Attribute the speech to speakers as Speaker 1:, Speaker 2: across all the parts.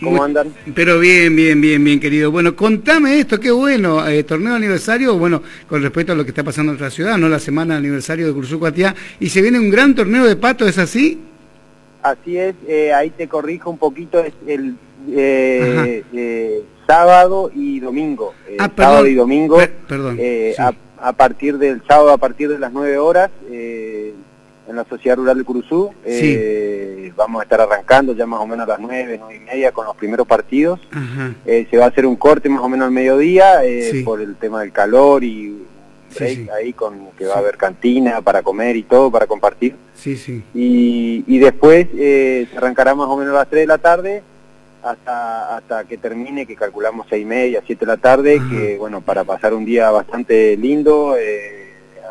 Speaker 1: ¿Cómo andan?
Speaker 2: Pero bien, bien, bien, bien, querido. Bueno, contame esto, qué bueno. Eh, torneo aniversario, bueno, con respecto a lo que está pasando en nuestra ciudad, ¿no? La semana aniversario de Cursucuatiá. Y se viene un gran torneo de pato, ¿es así?
Speaker 1: Así es, eh, ahí te corrijo un poquito, es el eh, sábado y domingo.
Speaker 2: Ah,
Speaker 1: sábado y domingo.
Speaker 2: perdón.
Speaker 1: A, a, partir del sábado, a partir de las 9 horas, en la Sociedad Rural de Curuzú. Eh, vamos a estar arrancando ya más o menos a las nueve, nueve y media con los primeros partidos. Eh, se va a hacer un corte más o menos al mediodía eh, por el tema del calor y ahí con que va a haber cantina para comer y todo, para compartir.
Speaker 2: Sí, sí.
Speaker 1: Y, y después se arrancará más o menos a las 3 de la tarde hasta, hasta que termine, que calculamos seis y media, siete de la tarde, que bueno, para pasar un día bastante lindo,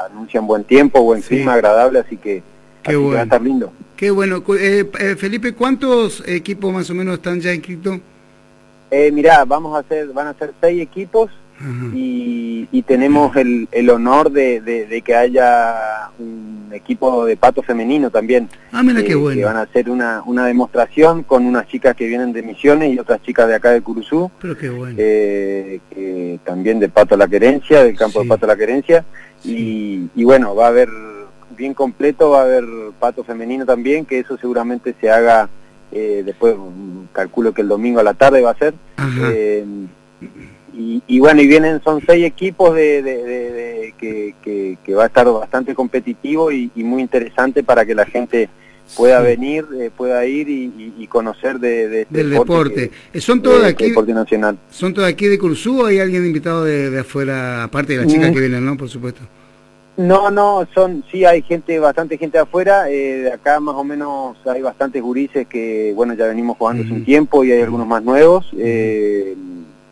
Speaker 1: anuncian buen tiempo, buen clima, agradable, así que,
Speaker 2: Qué bueno.
Speaker 1: va a estar lindo.
Speaker 2: Qué bueno. Eh, eh, Felipe, ¿cuántos equipos más o menos están ya inscritos?
Speaker 1: Eh, mirá, vamos a hacer, van a ser seis equipos y, y, tenemos el, el honor de, de, que haya un equipo de pato femenino también.
Speaker 2: Ah, mira qué bueno.
Speaker 1: Que van a hacer una, una demostración con unas chicas que vienen de Misiones y otras chicas de acá de Curuzú.
Speaker 2: Pero qué bueno.
Speaker 1: que también de Pato La Querencia, del campo de Pato La Querencia. Y, y bueno, va a haber bien completo, va a haber pato femenino también, que eso seguramente se haga eh, después, calculo que el domingo a la tarde va a ser. Eh, y, bueno, y vienen, son seis equipos de, que, que, va a estar bastante competitivo y, muy interesante para que la gente pueda venir, eh, pueda ir y, conocer de,
Speaker 2: este del deporte. ¿Son todos de aquí?
Speaker 1: Deporte nacional.
Speaker 2: ¿Son todos aquí de Cursú o hay alguien invitado de, afuera, aparte de las chicas mm. que vienen, no? Por supuesto.
Speaker 1: No, no, son, sí hay gente, bastante gente de afuera, eh, de acá más o menos hay bastantes gurises que, bueno, ya venimos jugando hace un tiempo y hay algunos más nuevos, eh,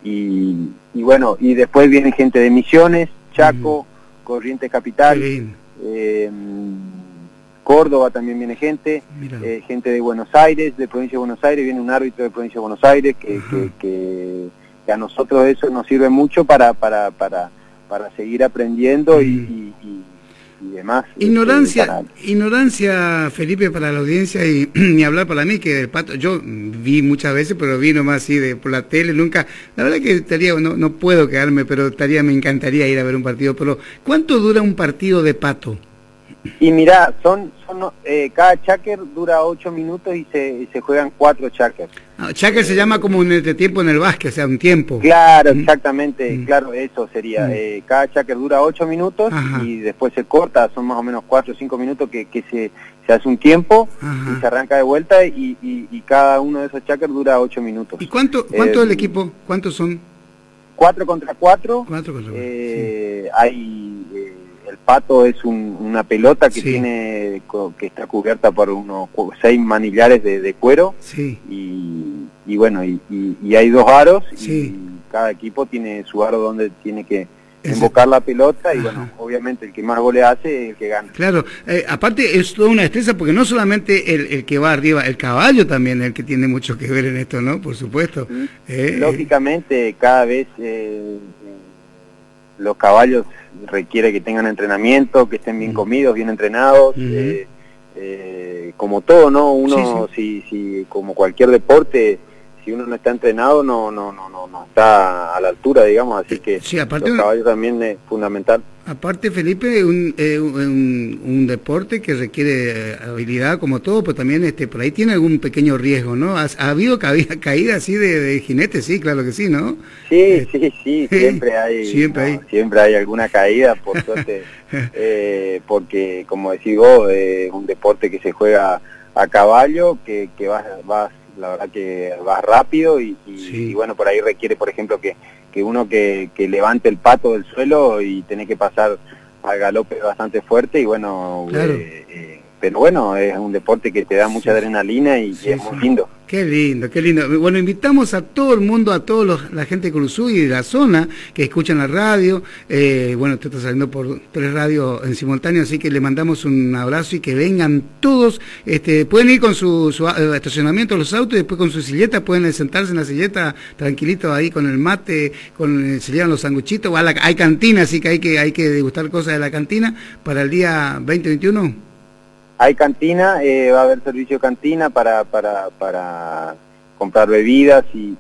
Speaker 1: y, bueno, y después viene gente de Misiones, Chaco, Corrientes Capital, eh, Córdoba también viene gente, gente de Buenos Aires, de Provincia de Buenos Aires, viene un árbitro de Provincia de Buenos Aires, que, que, que, a nosotros eso nos sirve mucho para, para, para para seguir aprendiendo y, demás.
Speaker 2: Este, ignorancia, ignorancia, Felipe, para la audiencia y ni hablar para mí, que el pato, yo vi muchas veces, pero vi nomás así de por la tele, nunca, la verdad que estaría, no, no puedo quedarme, pero estaría, me encantaría ir a ver un partido, pero ¿cuánto dura un partido de pato?
Speaker 1: Y mira, son, son eh, cada chacker dura ocho minutos y se, se juegan cuatro chackers.
Speaker 2: Ah, chacker se llama como un este tiempo en el básquet, o sea, un tiempo.
Speaker 1: Claro, exactamente, mm. claro, eso sería. Mm. Eh, cada chacker dura ocho minutos y después se corta, son más o menos cuatro o cinco minutos que, que se, se hace un tiempo y se arranca de vuelta y, y, cada uno de esos chackers dura ocho minutos.
Speaker 2: ¿Y cuánto, cuánto eh, el equipo? ¿Cuántos son?
Speaker 1: Cuatro contra cuatro.
Speaker 2: Cuatro contra cuatro.
Speaker 1: Hay el pato es una pelota que tiene que está cubierta por unos seis manillares de, cuero
Speaker 2: sí.
Speaker 1: y, bueno y, hay dos aros y cada equipo tiene su aro donde tiene que invocar la pelota y bueno, obviamente el que más goles hace es el que gana.
Speaker 2: Claro, eh, aparte es toda una destreza porque no solamente el, que va arriba, el caballo también es el que tiene mucho que ver en esto, ¿no? Por supuesto.
Speaker 1: Eh, Lógicamente cada vez eh, los caballos requiere que tengan entrenamiento, que estén bien comidos, bien entrenados, eh, eh, como todo, ¿no? Uno, Si, si, como cualquier deporte, si uno no está entrenado, no, no, no, no, no está a la altura, digamos, así que
Speaker 2: sí, aparte
Speaker 1: los caballos también es fundamental.
Speaker 2: Aparte, Felipe, un, eh, un, un, deporte que requiere eh, habilidad como todo, pero también este por ahí tiene algún pequeño riesgo, ¿no? ¿Ha, habido caída así de, de jinete? Sí, claro que sí, ¿no?
Speaker 1: Sí, eh, sí, sí, siempre hay, siempre, hay. siempre hay alguna caída, por suerte, eh, porque como decís vos, es un deporte que se juega a caballo, que, que vas, vas, la verdad que vas rápido y, y bueno, por ahí requiere, por ejemplo, que que uno que, que levante el pato del suelo y tiene que pasar al galope bastante fuerte y bueno, eh, eh, pero bueno, es un deporte que te da mucha adrenalina y, es muy lindo.
Speaker 2: Qué lindo, qué lindo. Bueno, invitamos a todo el mundo, a toda la gente de Cruzú y de la zona que escuchan la radio. Eh, bueno, esto está saliendo por tres radios en simultáneo, así que le mandamos un abrazo y que vengan todos. Este, pueden ir con su, eh, estacionamiento los autos y después con su silleta, pueden sentarse en la silleta tranquilito ahí con el mate, con se llevan los sanguchitos. hay cantina, así que hay que hay que degustar cosas de la cantina para el día 2021.
Speaker 1: Hay cantina, eh, va a haber servicio de cantina para, para, para comprar bebidas y,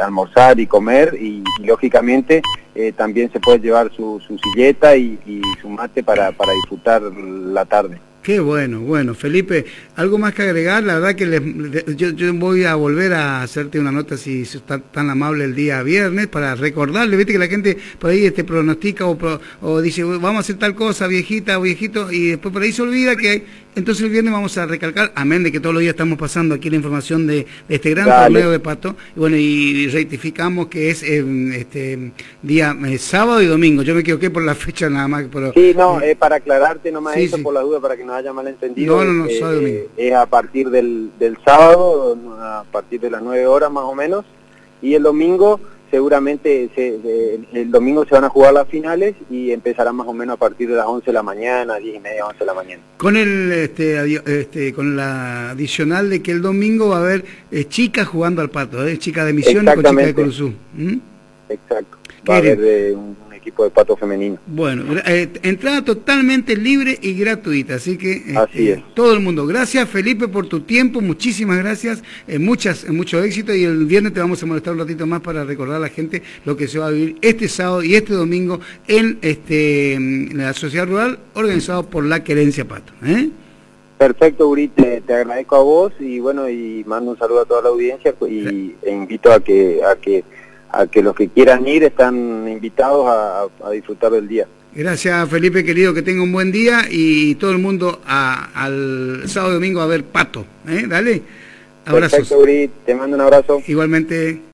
Speaker 1: almorzar y comer y, lógicamente eh, también se puede llevar su, silleta y, su mate para, para disfrutar la tarde.
Speaker 2: Qué bueno, bueno. Felipe, ¿algo más que agregar? La verdad que yo, voy a volver a hacerte una nota si está tan amable el día viernes para recordarle, viste que la gente por ahí este, pronostica o, o dice, vamos a hacer tal cosa, viejita o viejito, y después por ahí se olvida que entonces el viernes vamos a recalcar, amén de que todos los días estamos pasando aquí la información de, este gran torneo de pato, y bueno, y rectificamos que es em, este día eh, sábado y domingo. Yo me equivoqué por la fecha nada más. Pero,
Speaker 1: sí, no, eh, para aclararte nomás eso por la duda, para que no haya malentendido.
Speaker 2: No, no, no,
Speaker 1: eh, Es a partir del, del sábado, a partir de las 9 horas más o menos, y el domingo seguramente el domingo se van a jugar las finales y empezarán más o menos a partir de las 11 de la mañana, 10 y media, 11 de la mañana.
Speaker 2: Con el este, este, con la adicional de que el domingo va a haber eh, chicas jugando al pato, ¿eh? chicas de Misiones con chicas de Cruzú.
Speaker 1: Exacto. Va a haber eh, un equipo de pato femenino.
Speaker 2: Bueno, eh, entrada totalmente libre y gratuita, así que
Speaker 1: este,
Speaker 2: todo el mundo. Gracias Felipe por tu tiempo, muchísimas gracias, eh, muchas, mucho éxito y el viernes te vamos a molestar un ratito más para recordar a la gente lo que se va a vivir este sábado y este domingo en, este, en la sociedad rural organizado por la Querencia Pato. ¿eh?
Speaker 1: Perfecto, Uri, te, agradezco a vos y bueno, y mando un saludo a toda la audiencia y, e invito a que, a que a que los que quieran ir están invitados a, disfrutar del día.
Speaker 2: Gracias Felipe querido, que tenga un buen día y todo el mundo al sábado y domingo a ver Pato. ¿eh? Dale,
Speaker 1: abrazos. Perfecto, Uri, te mando un abrazo.
Speaker 2: Igualmente.